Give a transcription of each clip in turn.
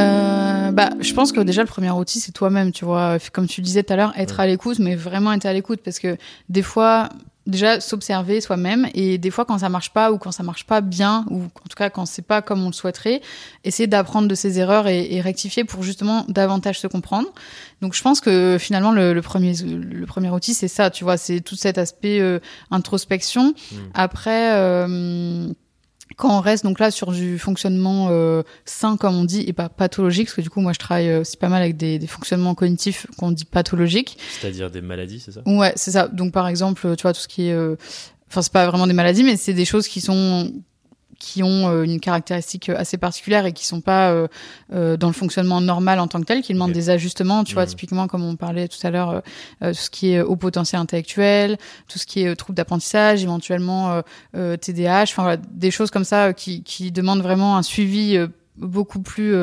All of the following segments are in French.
euh, bah, je pense que déjà le premier outil c'est toi-même, tu vois. Comme tu disais tout à l'heure, être à l'écoute, mais vraiment être à l'écoute, parce que des fois, déjà s'observer soi-même et des fois quand ça marche pas ou quand ça marche pas bien ou en tout cas quand c'est pas comme on le souhaiterait, essayer d'apprendre de ses erreurs et, rectifier pour justement davantage se comprendre. Donc je pense que finalement le, premier le premier outil c'est ça, tu vois, c'est tout cet aspect euh, introspection. Mmh. Après. Euh, quand on reste donc là sur du fonctionnement euh, sain comme on dit et pas pathologique parce que du coup moi je travaille aussi pas mal avec des, des fonctionnements cognitifs qu'on dit pathologiques. C'est-à-dire des maladies c'est ça? Ouais c'est ça. Donc par exemple tu vois tout ce qui est euh, enfin c'est pas vraiment des maladies mais c'est des choses qui sont qui ont euh, une caractéristique assez particulière et qui sont pas euh, euh, dans le fonctionnement normal en tant que tel, qui demandent des ajustements. Tu vois, typiquement comme on parlait tout à l'heure, tout ce qui est haut potentiel intellectuel, tout ce qui est trouble d'apprentissage, éventuellement TDAH, enfin voilà, des choses comme ça qui, qui demandent vraiment un suivi beaucoup plus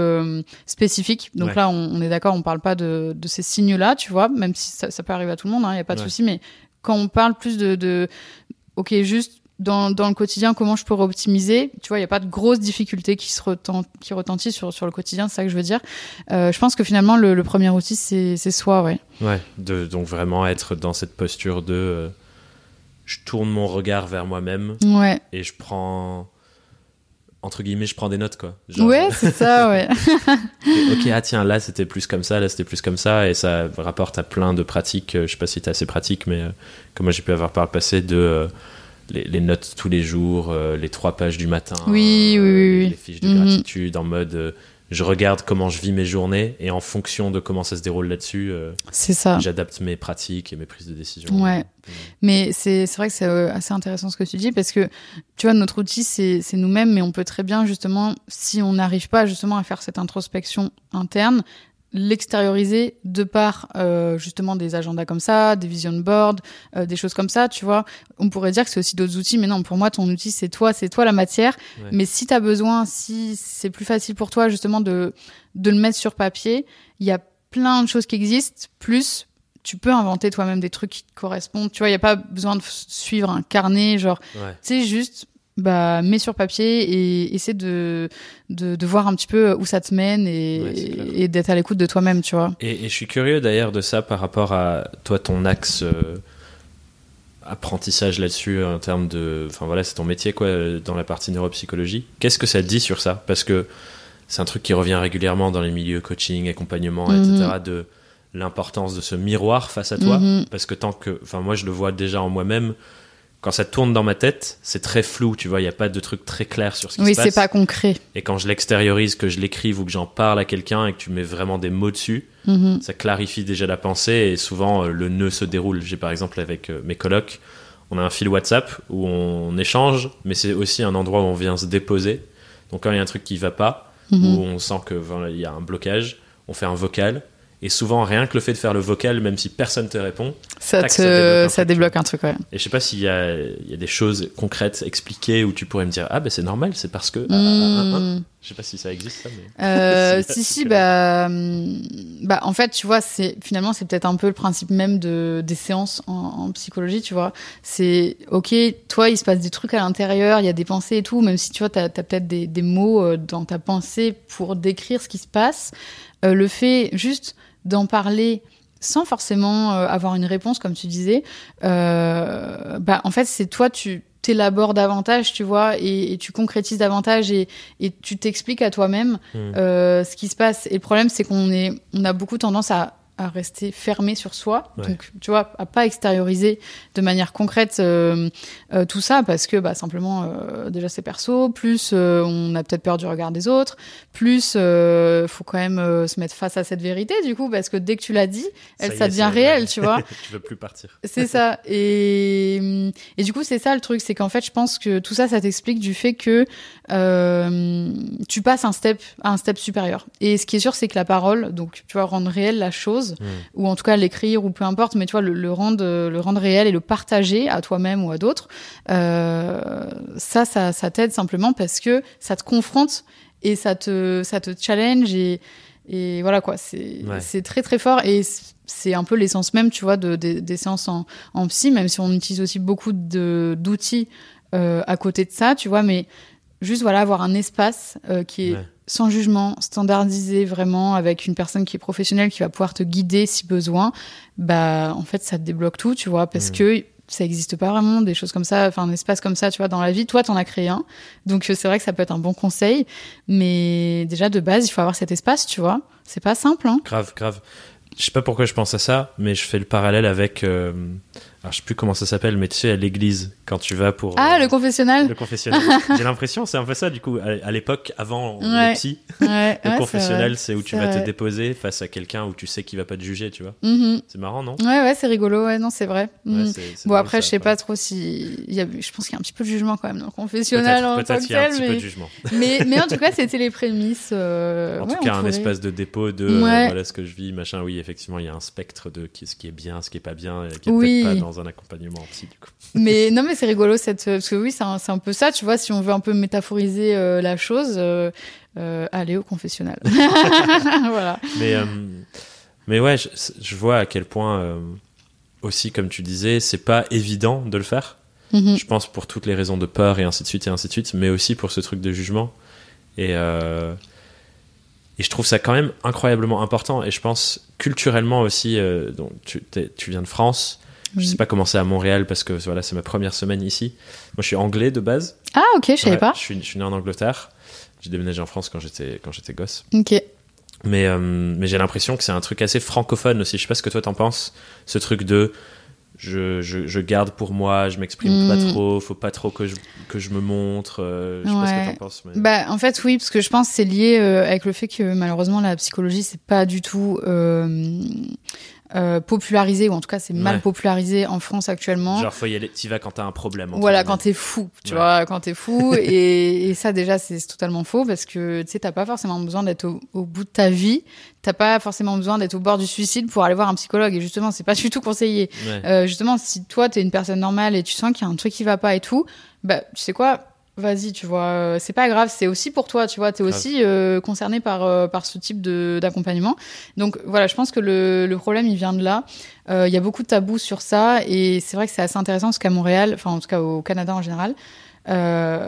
spécifique. Donc là, on, est d'accord, on parle pas de, de ces signes-là, tu vois, même si ça, ça, peut arriver à tout le monde, il hein, n'y a pas de souci. Mais quand on parle plus de, de ok, juste dans, dans le quotidien, comment je pourrais optimiser. Tu vois, il n'y a pas de grosses difficultés qui se retent, qui retentissent sur, sur le quotidien, c'est ça que je veux dire. Euh, je pense que finalement, le, le premier outil, c'est soi, ouais. Ouais, de, donc vraiment être dans cette posture de euh, je tourne mon regard vers moi-même ouais. et je prends entre guillemets, je prends des notes, quoi. ouais, c'est ça, ouais. ok, ah tiens, là c'était plus comme ça, là c'était plus comme ça, et ça rapporte à plein de pratiques. Euh, je sais pas si t'es assez pratique, mais comme moi j'ai pu avoir par le passé de les, notes tous les jours, euh, les trois pages du matin, oui, oui, oui, les fiches de gratitude en mode euh, je regarde comment je vis mes journées et en fonction de comment ça se déroule là-dessus, euh, c'est ça. J'adapte mes pratiques et mes prises de décision. Ouais. Mais c'est vrai que c'est assez intéressant ce que tu dis parce que tu vois notre outil c'est nous-mêmes, mais on peut très bien justement si on n'arrive pas justement à faire cette introspection interne, l'extérioriser de par euh, justement des agendas comme ça, des vision boards, euh, des choses comme ça, tu vois. On pourrait dire que c'est aussi d'autres outils, mais non, pour moi, ton outil, c'est toi, c'est toi la matière. Mais si tu as besoin, si c'est plus facile pour toi justement de, de le mettre sur papier, il y a plein de choses qui existent, plus tu peux inventer toi-même des trucs qui te correspondent. Tu vois, il n'y a pas besoin de suivre un carnet, genre, tu sais, juste bah mets sur papier et essaie de, de, de voir un petit peu où ça te mène et, et d'être à l'écoute de toi-même tu vois. Et, et, je suis curieux d'ailleurs de ça par rapport à toi ton axe euh, apprentissage là-dessus en termes de enfin voilà c'est ton métier quoi dans la partie neuropsychologie. Qu'est-ce que ça dit sur ça? Parce que c'est un truc qui revient régulièrement dans les milieux coaching accompagnement etc mhm. de l'importance de ce miroir face à toi. Mhm. parce que tant que enfin moi je le vois déjà en moi-même quand ça tourne dans ma tête, c'est très flou, tu vois, il n'y a pas de truc très clair sur ce qui se passe. Oui, c'est pas concret. Et quand je l'extériorise, que je l'écrive ou que j'en parle à quelqu'un et que tu mets vraiment des mots dessus, mhm. ça clarifie déjà la pensée et souvent euh, le nœud se déroule. J'ai par exemple avec euh, mes colocs, on a un fil WhatsApp où on échange, mais c'est aussi un endroit où on vient se déposer. Donc quand il y a un truc qui va pas, mhm. où on sent qu'il y a un blocage, on fait un vocal et souvent, rien que le fait de faire le vocal, même si personne te répond, ça, ça, débloque, un, truc, ouais. Et je sais pas s'il y a, il y a des choses concrètes, expliquées, où tu pourrais me dire Ah, ben c'est normal, c'est parce que. Ah, ah, ah, hmm. Je sais pas si ça existe, ça, mais. Euh, si, si, bah, bah, en fait, tu vois, c'est, finalement, c'est peut-être un peu le principe même de, des séances en, psychologie, tu vois. C'est, ok, toi, il se passe des trucs à l'intérieur, il y a des pensées et tout, même si tu vois, t'as as, peut-être des, des mots euh, dans ta pensée pour décrire ce qui se passe. Euh, le fait juste d'en parler sans forcément euh, avoir une réponse, comme tu disais, euh, bah, en fait, c'est toi, tu t'élabores davantage, tu vois, et, tu concrétises davantage et, et tu t'expliques à toi-même mmh. euh, ce qui se passe. Et le problème, c'est qu'on est, on a beaucoup tendance à à rester fermé sur soi, donc tu vois, à pas extérioriser de manière concrète euh, euh, tout ça parce que bah, simplement euh, déjà c'est perso, plus on a peut-être peur du regard des autres, plus faut quand même se mettre face à cette vérité du coup parce que dès que tu l'as dit, elle ça, devient réel, tu vois. tu veux plus partir. c'est ça. Et et du coup c'est ça le truc, c'est qu'en fait je pense que tout ça ça t'explique du fait que tu passes un step à un step supérieur. Et ce qui est sûr c'est que la parole, donc tu vas rendre réelle la chose Mm. ou en tout cas l'écrire ou peu importe, mais tu vois le, le, rendre le rendre réel et le partager à toi-même ou à d'autres, euh, ça, ça, ça t'aide simplement parce que ça te confronte et ça te ça te challenge et et voilà quoi, c'est c'est très très fort et c'est un peu l'essence même, tu vois, de, des séances en, en psy, même si on utilise aussi beaucoup d'outils euh, à côté de ça, tu vois, mais juste voilà avoir un espace euh, qui est sans jugement, standardisé vraiment avec une personne qui est professionnelle qui va pouvoir te guider si besoin, bah en fait ça te débloque tout, tu vois, parce mmh. que ça n'existe pas vraiment des choses comme ça, enfin un espace comme ça, tu vois, dans la vie. Toi, t'en as créé un, donc euh, c'est vrai que ça peut être un bon conseil, mais déjà de base, il faut avoir cet espace, tu vois. C'est pas simple. Hein. Grave, grave. Je sais pas pourquoi je pense à ça, mais je fais le parallèle avec. Euh, alors, je sais plus comment ça s'appelle, mais tu sais, à l'église, quand tu vas pour. Ah, le euh, confessionnal Le confessionnal. J'ai l'impression, c'est un peu ça, du coup, à, l'époque, avant le psy. le confessionnal, c'est où tu vas te déposer face à quelqu'un où tu sais qu'il va pas te juger, tu vois. Mm-hmm. C'est marrant, non? Ouais, ouais, c'est rigolo, ouais, non, c'est vrai. Mm. bon, après, je sais pas trop si. Il y a... Je pense qu'il y a un petit peu de jugement quand même dans le confessionnal en tant que tel. Peut-être qu'il y a un petit peu de jugement. mais, mais en tout cas, c'était les prémices. Euh, en tout cas, un espace de dépôt de euh, voilà ce que je vis, machin. Oui, effectivement, il y a un spectre de ce qui est bien, ce qui est pas bien, qui est peut-être pas dans un accompagnement mais non, mais c'est rigolo cette parce que oui, c'est un, un, peu ça, tu vois, si on veut un peu métaphoriser euh, la chose, euh, euh, aller au confessionnal. voilà. Mais mais ouais, je, vois à quel point aussi, comme tu disais, c'est pas évident de le faire. Mm-hmm. Je pense pour toutes les raisons de peur et ainsi de suite et ainsi de suite, mais aussi pour ce truc de jugement. Et et je trouve ça quand même incroyablement important. Et je pense culturellement aussi, donc tu, tu, viens de France, je sais pas comment c'est à Montréal parce que voilà, c'est ma première semaine ici. Moi, je suis anglais de base. Ah, ok, je savais pas. Je suis, je suis né en Angleterre. J'ai déménagé en France quand j'étais quand j'étais gosse. Ok. Mais euh, mais j'ai l'impression que c'est un truc assez francophone aussi. Je sais pas ce que toi t'en penses. Ce truc de je, je, je, garde pour moi, je m'exprime pas hmm. trop, faut pas trop que je, que je me montre. Euh, je sais pas ce que t'en penses. Mais... Bah, en fait, oui, parce que je pense que c'est lié euh, avec le fait que malheureusement la psychologie, c'est pas du tout euh, euh, popularisé ou en tout cas c'est mal popularisé en France actuellement. Genre faut y aller, t'y vas quand t'as un problème. Voilà, quand t'es fou, tu vois, quand t'es fou et, et, ça déjà c'est totalement faux parce que tu sais t'as pas forcément besoin d'être au, au, bout de ta vie, t'as pas forcément besoin d'être au bord du suicide pour aller voir un psychologue et justement c'est pas du tout conseillé. Euh, justement si toi t'es une personne normale et tu sens qu'il y a un truc qui va pas et tout, bah tu sais quoi vas-y, tu vois, euh, c'est pas grave, c'est aussi pour toi, tu vois, tu es aussi euh, concerné par, euh, par ce type d'accompagnement. Donc voilà, je pense que le, le problème, il vient de là. Il y a beaucoup de tabous sur ça et c'est vrai que c'est assez intéressant parce qu'à Montréal, enfin en tout cas au Canada en général,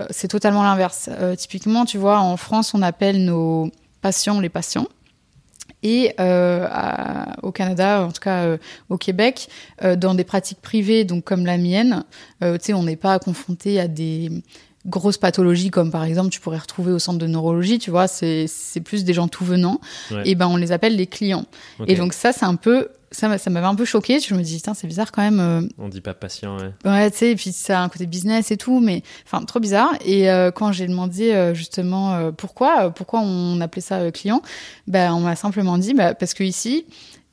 c'est totalement l'inverse. typiquement, tu vois, en France, on appelle nos patients les patients. Et euh, au Canada, en tout cas euh, au Québec, euh, dans des pratiques privées, donc comme la mienne, tu sais, on n'est pas confronté à des grosses pathologies comme par exemple tu pourrais retrouver au centre de neurologie, tu vois, c'est plus des gens tout venant, et ben on les appelle les clients. Et donc ça c'est un peu ça ça m'avait un peu choqué, je me dis c'est bizarre quand même. Euh. On dit pas patient, ouais. Ouais, tu sais, et puis ça a un côté business et tout, mais enfin trop bizarre. Et euh, quand j'ai demandé euh, justement pourquoi pourquoi on appelait ça client, ben on m'a simplement dit bah, parce que ici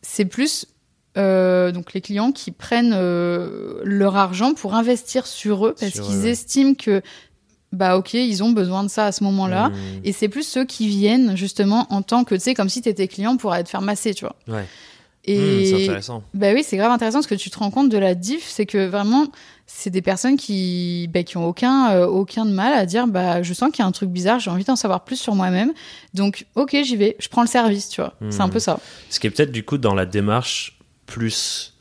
c'est plus donc les clients qui prennent leur argent pour investir sur eux parce qu'ils estiment que bah ok, ils ont besoin de ça à ce moment-là. Mmh. Et c'est plus ceux qui viennent justement en tant que, tu sais, comme si tu étais client pour aller te faire masser, tu vois. Ouais. Et mmh, c'est intéressant. Bah oui, c'est grave intéressant parce que tu te rends compte de la diff, c'est que vraiment, c'est des personnes qui, bah, qui ont aucun, euh, aucun de mal à dire, bah, je sens qu'il y a un truc bizarre, j'ai envie d'en savoir plus sur moi-même. Donc, ok, j'y vais, je prends le service, tu vois. C'est un mmh. peu ça. Ce qui est peut-être du coup dans la démarche plus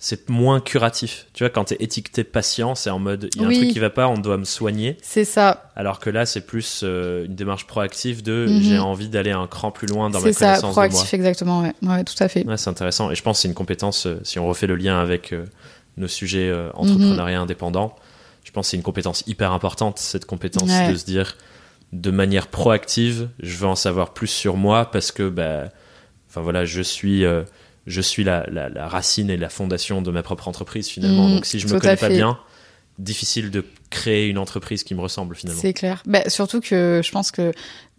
c'est moins curatif. Tu vois, quand t'es étiqueté patient, c'est en mode il y a un truc qui va pas, on doit me soigner. C'est ça. Alors que là, c'est plus euh, une démarche proactive de mhm. j'ai envie d'aller un cran plus loin dans ma connaissance C'est ça, proactif, exactement, ouais. ouais. tout à fait. Ouais, c'est intéressant. Et je pense que c'est une compétence, euh, si on refait le lien avec euh, nos sujets entrepreneuriat indépendant, je pense que c'est une compétence hyper importante, cette compétence de se dire de manière proactive, je veux en savoir plus sur moi parce que, bah, enfin voilà, je suis je suis la, racine et la fondation de ma propre entreprise finalement. Mmh, Donc si je me connais pas bien, difficile de créer une entreprise qui me ressemble finalement. C'est clair. Bah, surtout que je pense que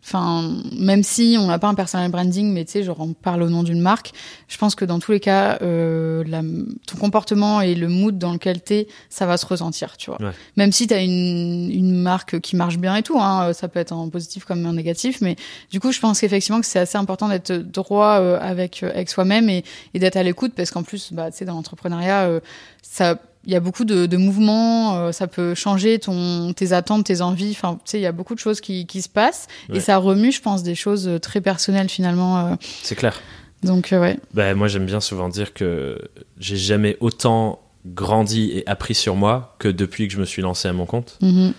Enfin, même si on n'a pas un personal branding, mais tu sais, genre on parle au nom d'une marque, je pense que dans tous les cas, euh, la, ton comportement et le mood dans lequel t'es, ça va se ressentir, tu vois. Même si t'as une, une marque qui marche bien et tout, hein, ça peut être en positif comme en négatif, mais du coup, je pense qu'effectivement que c'est assez important d'être droit euh, avec avec soi-même et, et d'être à l'écoute, parce qu'en plus, bah, tu sais, dans l'entrepreneuriat, euh, ça il y a beaucoup de, de mouvements, euh, ça peut changer ton, tes attentes, tes envies. Enfin, tu sais, il y a beaucoup de choses qui, qui se passent et ça remue, je pense, des choses euh, très personnelles finalement. Euh. C'est clair. Donc, ouais. Bah, moi, j'aime bien souvent dire que j'ai jamais autant grandi et appris sur moi que depuis que je me suis lancé à mon compte. Mm-hmm.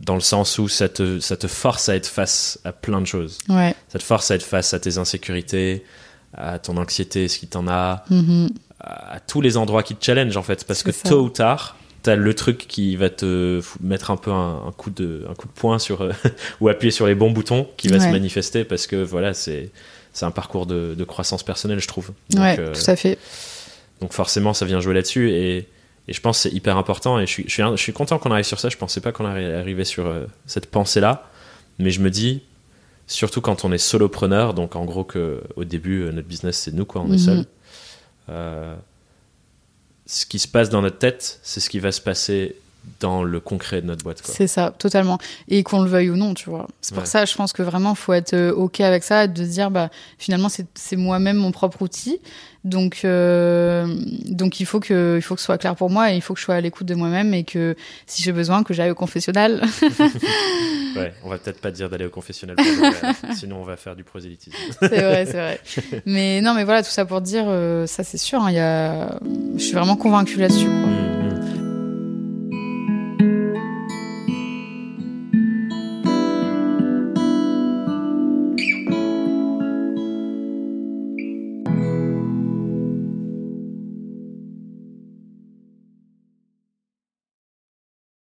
dans le sens où ça te, ça te force à être face à plein de choses. Ouais. Ça te force à être face à tes insécurités, à ton anxiété, ce qui t'en a, Mhm. à tous les endroits qui te challenge en fait. Parce que ça. tôt ou tard, t'as le truc qui va te mettre un peu un, un coup, de, un coup de poing sur, euh, ou appuyer sur les bons boutons qui va se manifester parce que voilà, c'est. C'est un parcours de, de croissance personnelle, je trouve. Donc, ouais, euh, tout à fait. donc forcément, ça vient jouer là-dessus et, et je pense que c'est hyper important et je suis, je suis, un- je suis content qu'on arrive sur ça. Je pensais pas qu'on allait arriver sur euh, cette pensée-là, mais je me dis, surtout quand on est solopreneur, donc en gros que au début euh, notre business c'est nous quoi, on est Mhm. seul. euh, ce qui se passe dans notre tête, c'est ce qui va se passer dans le concret de notre boîte. C'est ça, totalement. Et qu'on le veuille ou non, tu vois. C'est pour Ouais. ça, je pense que vraiment, faut être euh, OK avec ça, de se dire, bah, finalement, c'est moi-même mon propre outil. Donc, euh, donc il, faut que, il faut que ce soit clair pour moi et il faut que je sois à l'écoute de moi-même et que si j'ai besoin, que j'aille au confessionnal. Ouais, on va peut-être pas dire d'aller au le vrai, sinon on va faire du prosélytisme. c'est vrai, c'est vrai. Mais non, mais voilà, tout ça pour dire, euh, ça c'est sûr, hein, il y a... je suis vraiment convaincue là-dessus.